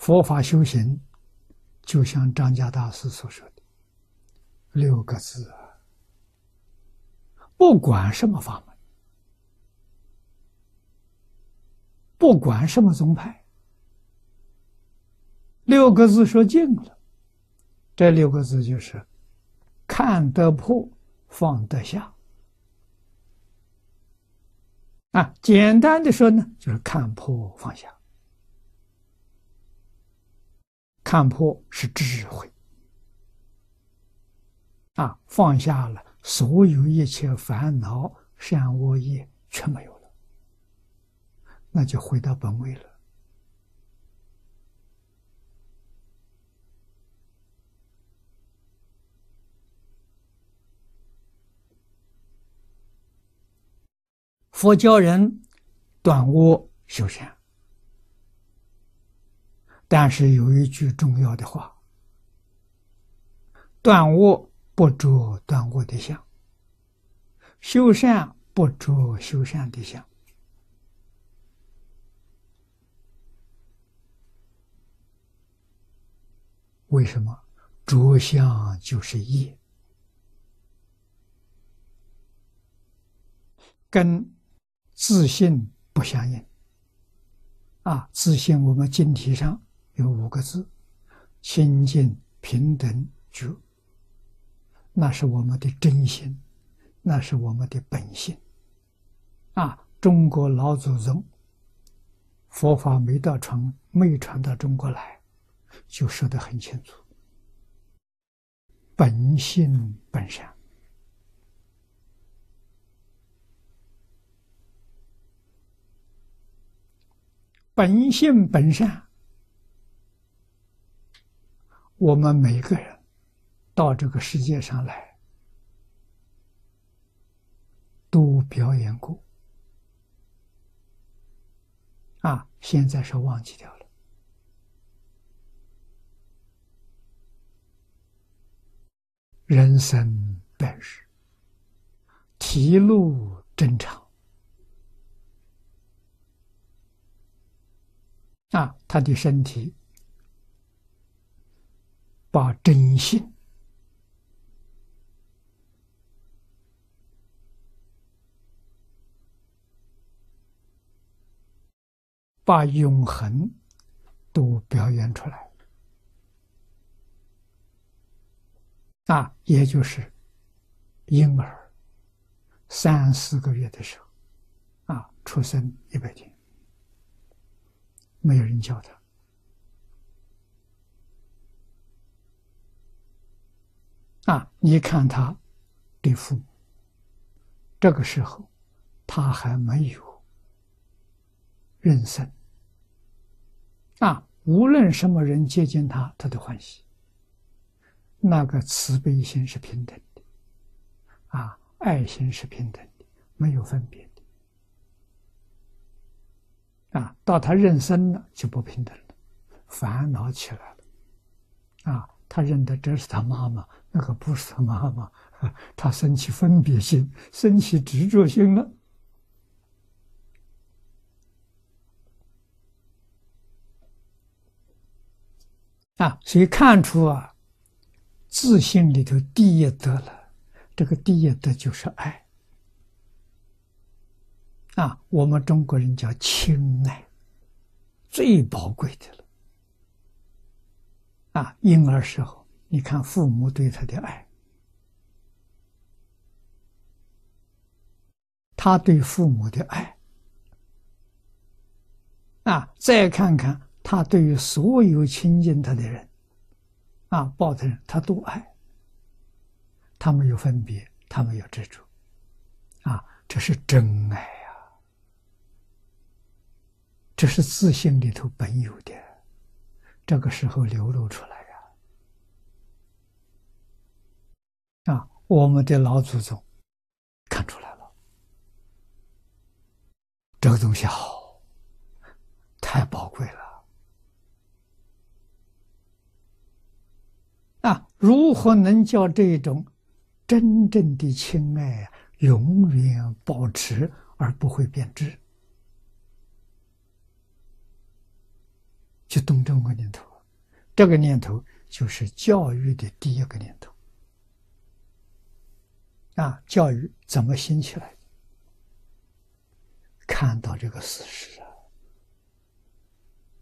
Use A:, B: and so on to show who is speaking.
A: 佛法修行，就像张家大师所说的六个字啊，不管什么法门，不管什么宗派，六个字说尽了。这六个字就是看得破，放得下。啊，简单的说呢，就是看破放下。看破是智慧，啊，放下了所有一切烦恼善恶业全没有了，那就回到本位了。佛教人断恶修善。但是有一句重要的话：“断恶不着断恶的相，修善不着修善的相。”为什么？着相就是业，跟自信不相应。啊，自信我们经题上。有五个字：清净平等觉。那是我们的真心，那是我们的本性。啊，中国老祖宗佛法没到传，没传到中国来，就说得很清楚：本性本善，本性本善。我们每个人到这个世界上来，都表演过啊！现在是忘记掉了。人生本是，提路正常啊！他的身体。把真心、把永恒都表演出来。啊，也就是婴儿三四个月的时候啊，出生一百天，没有人教他。啊！你看他的父母，这个时候他还没有认生。啊，无论什么人接近他，他都欢喜。那个慈悲心是平等的，啊，爱心是平等的，没有分别的。啊，到他认生了就不平等了，烦恼起来了。啊，他认得这是他妈妈。那个不是他妈妈，他生起分别心，生起执着心了啊！所以看出啊，自信里头第一德了，这个第一德就是爱啊！我们中国人叫亲爱，最宝贵的了啊！婴儿时候。你看父母对他的爱，他对父母的爱，啊，再看看他对于所有亲近他的人，啊，抱的人，他都爱，他没有分别，他没有执着，啊，这是真爱呀，这是自信里头本有的，这个时候流露出来。我们的老祖宗看出来了，这个东西好，太宝贵了。啊，如何能叫这种真正的亲爱永远保持而不会变质？就动这个念头，这个念头就是教育的第一个念头。啊，教育怎么兴起来？看到这个事实。